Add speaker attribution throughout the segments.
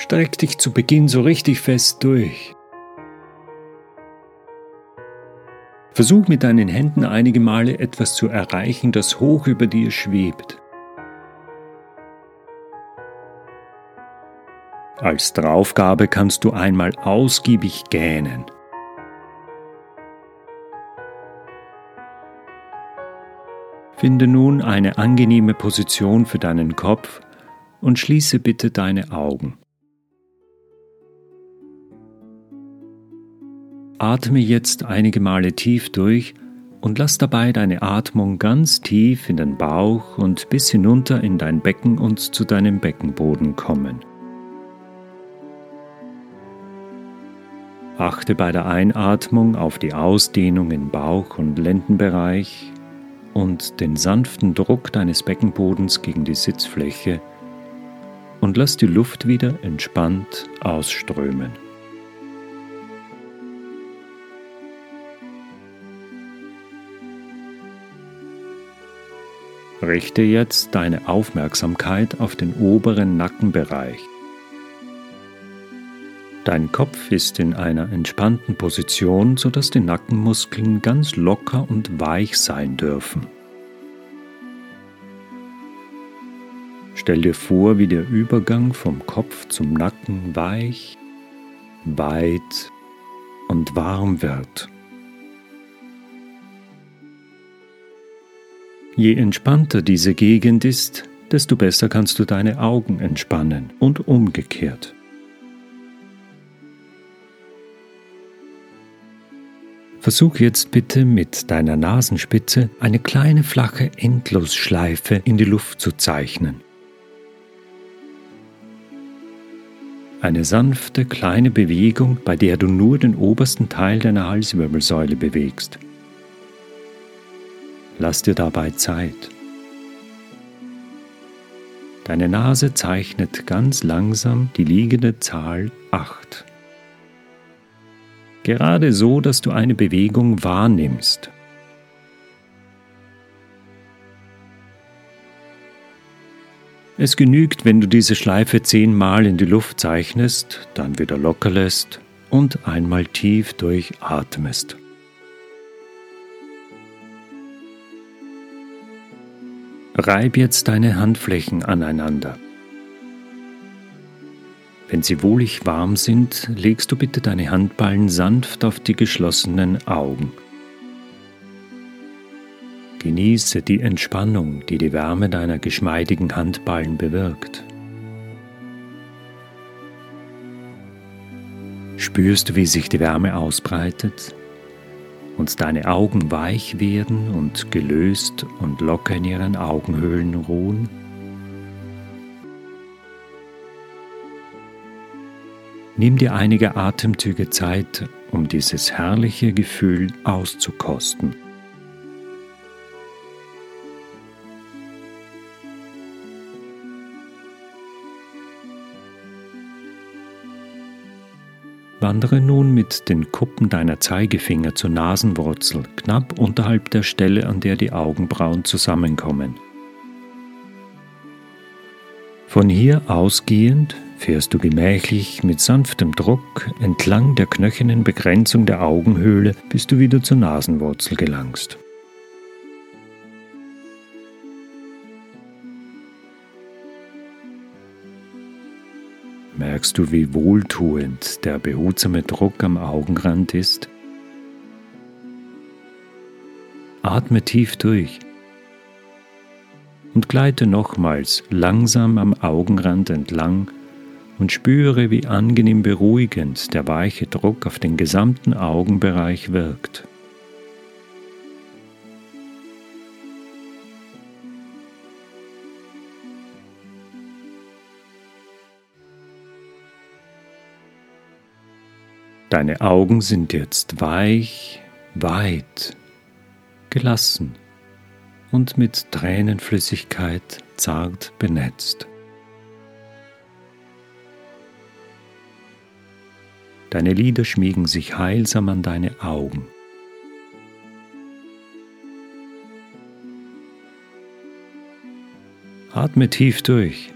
Speaker 1: Streck dich zu Beginn so richtig fest durch. Versuch mit deinen Händen einige Male etwas zu erreichen, das hoch über dir schwebt. Als Draufgabe kannst du einmal ausgiebig gähnen. Finde nun eine angenehme Position für deinen Kopf und schließe bitte deine Augen. Atme jetzt einige Male tief durch und lass dabei deine Atmung ganz tief in den Bauch und bis hinunter in dein Becken und zu deinem Beckenboden kommen. Achte bei der Einatmung auf die Ausdehnung im Bauch- und Lendenbereich und den sanften Druck deines Beckenbodens gegen die Sitzfläche und lass die Luft wieder entspannt ausströmen. Richte jetzt deine Aufmerksamkeit auf den oberen Nackenbereich. Dein Kopf ist in einer entspannten Position, sodass die Nackenmuskeln ganz locker und weich sein dürfen. Stell dir vor, wie der Übergang vom Kopf zum Nacken weich, weit und warm wird. Je entspannter diese Gegend ist, desto besser kannst du deine Augen entspannen und umgekehrt. Versuch jetzt bitte mit deiner Nasenspitze eine kleine flache Endlosschleife in die Luft zu zeichnen. Eine sanfte kleine Bewegung, bei der du nur den obersten Teil deiner Halswirbelsäule bewegst. Lass dir dabei Zeit. Deine Nase zeichnet ganz langsam die liegende Zahl 8. Gerade so, dass du eine Bewegung wahrnimmst. Es genügt, wenn du diese Schleife zehnmal in die Luft zeichnest, dann wieder locker lässt und einmal tief durchatmest. Reib jetzt deine Handflächen aneinander. Wenn sie wohlig warm sind, legst du bitte deine Handballen sanft auf die geschlossenen Augen. Genieße die Entspannung, die die Wärme deiner geschmeidigen Handballen bewirkt. Spürst du, wie sich die Wärme ausbreitet? Und deine Augen weich werden und gelöst und locker in ihren Augenhöhlen ruhen? Nimm dir einige Atemzüge Zeit, um dieses herrliche Gefühl auszukosten. Wandere nun mit den Kuppen deiner Zeigefinger zur Nasenwurzel, knapp unterhalb der Stelle, an der die Augenbrauen zusammenkommen. Von hier ausgehend fährst du gemächlich mit sanftem Druck entlang der knöchernen Begrenzung der Augenhöhle, bis du wieder zur Nasenwurzel gelangst. Merkst du, wie wohltuend der behutsame Druck am Augenrand ist? Atme tief durch und gleite nochmals langsam am Augenrand entlang und spüre, wie angenehm beruhigend der weiche Druck auf den gesamten Augenbereich wirkt. Deine Augen sind jetzt weich, weit, gelassen und mit Tränenflüssigkeit zart benetzt. Deine Lider schmiegen sich heilsam an deine Augen. Atme tief durch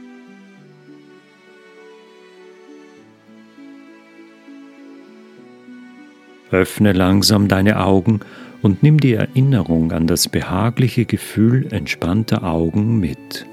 Speaker 1: Öffne langsam deine Augen und nimm die Erinnerung an das behagliche Gefühl entspannter Augen mit.